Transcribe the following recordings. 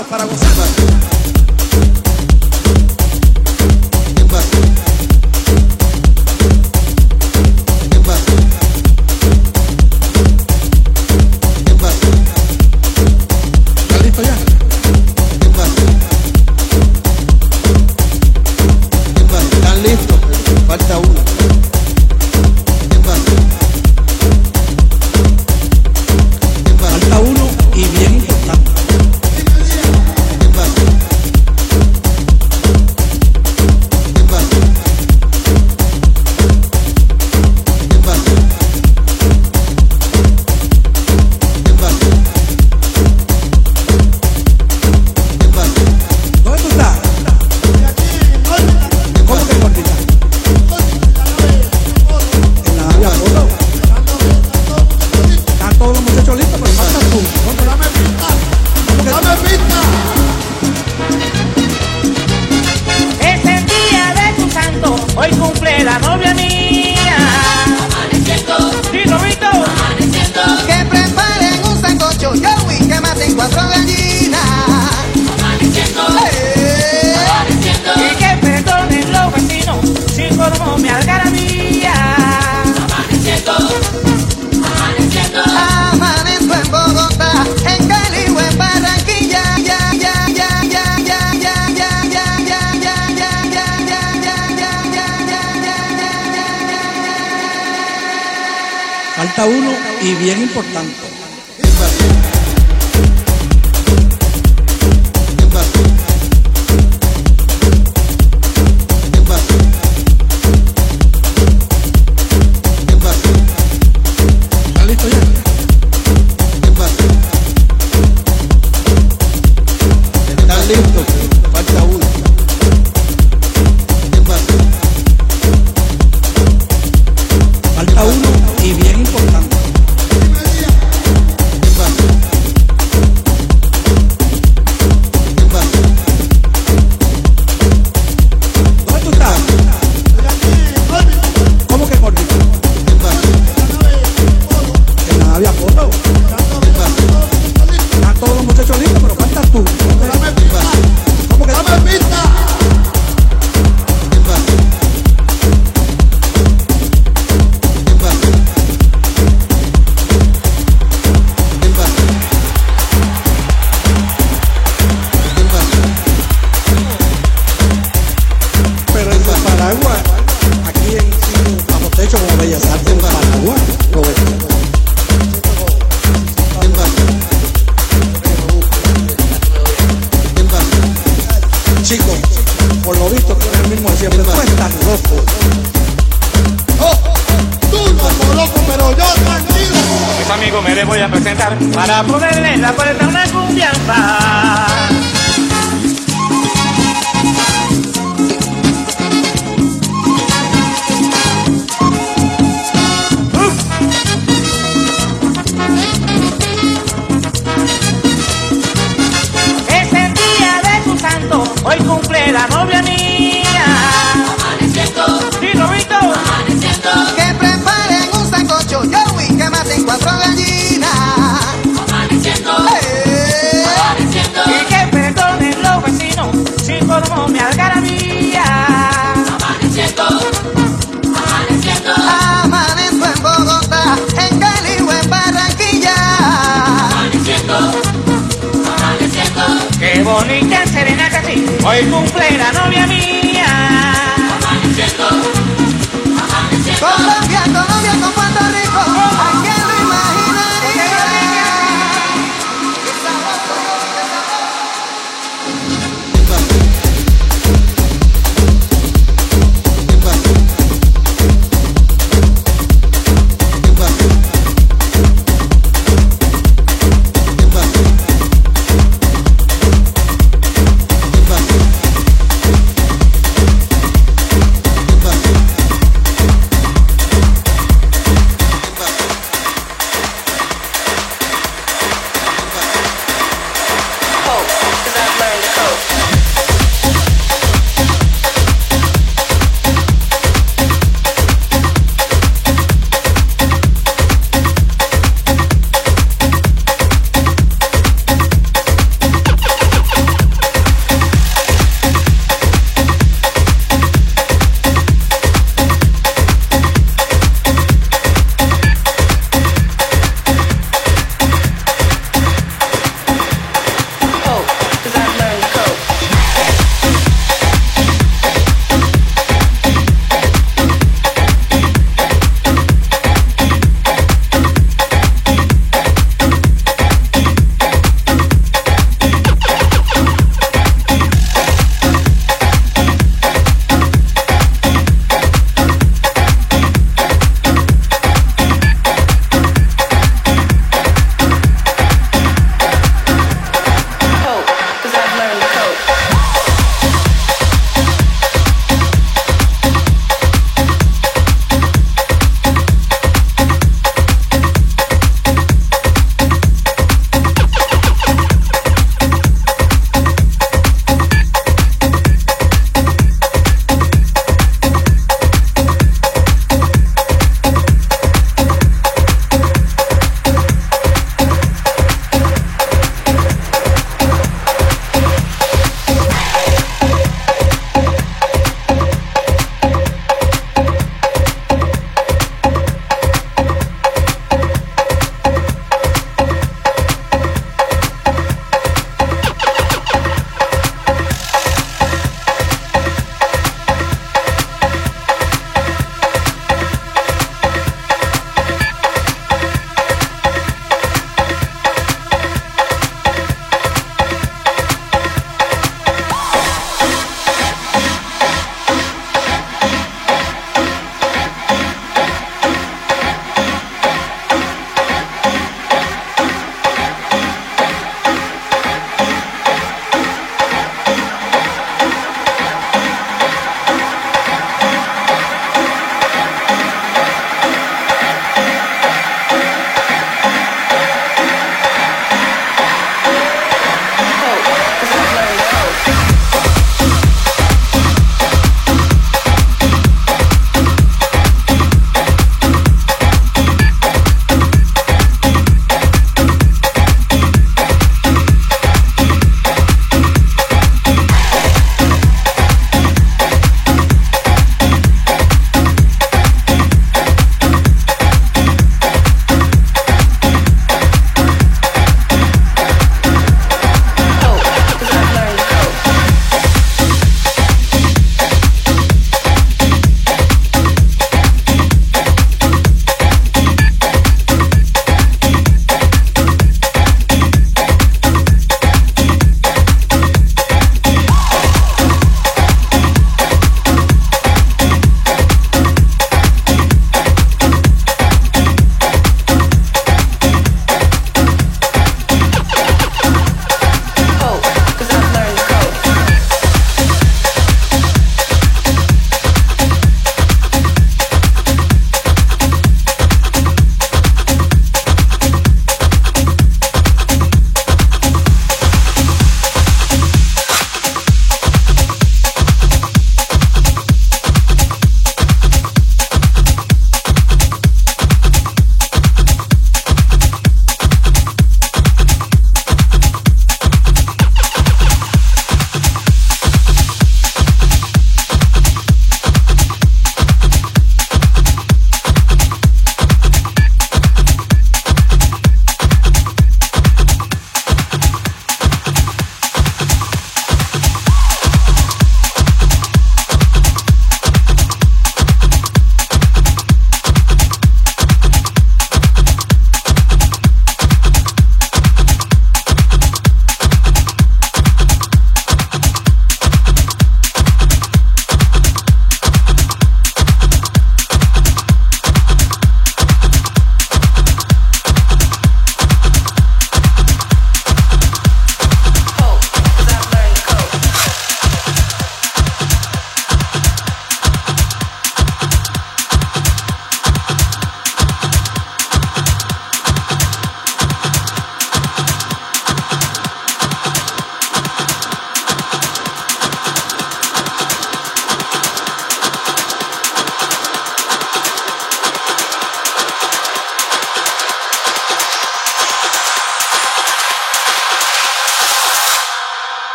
para gozar. Importante.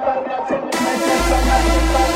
I'm not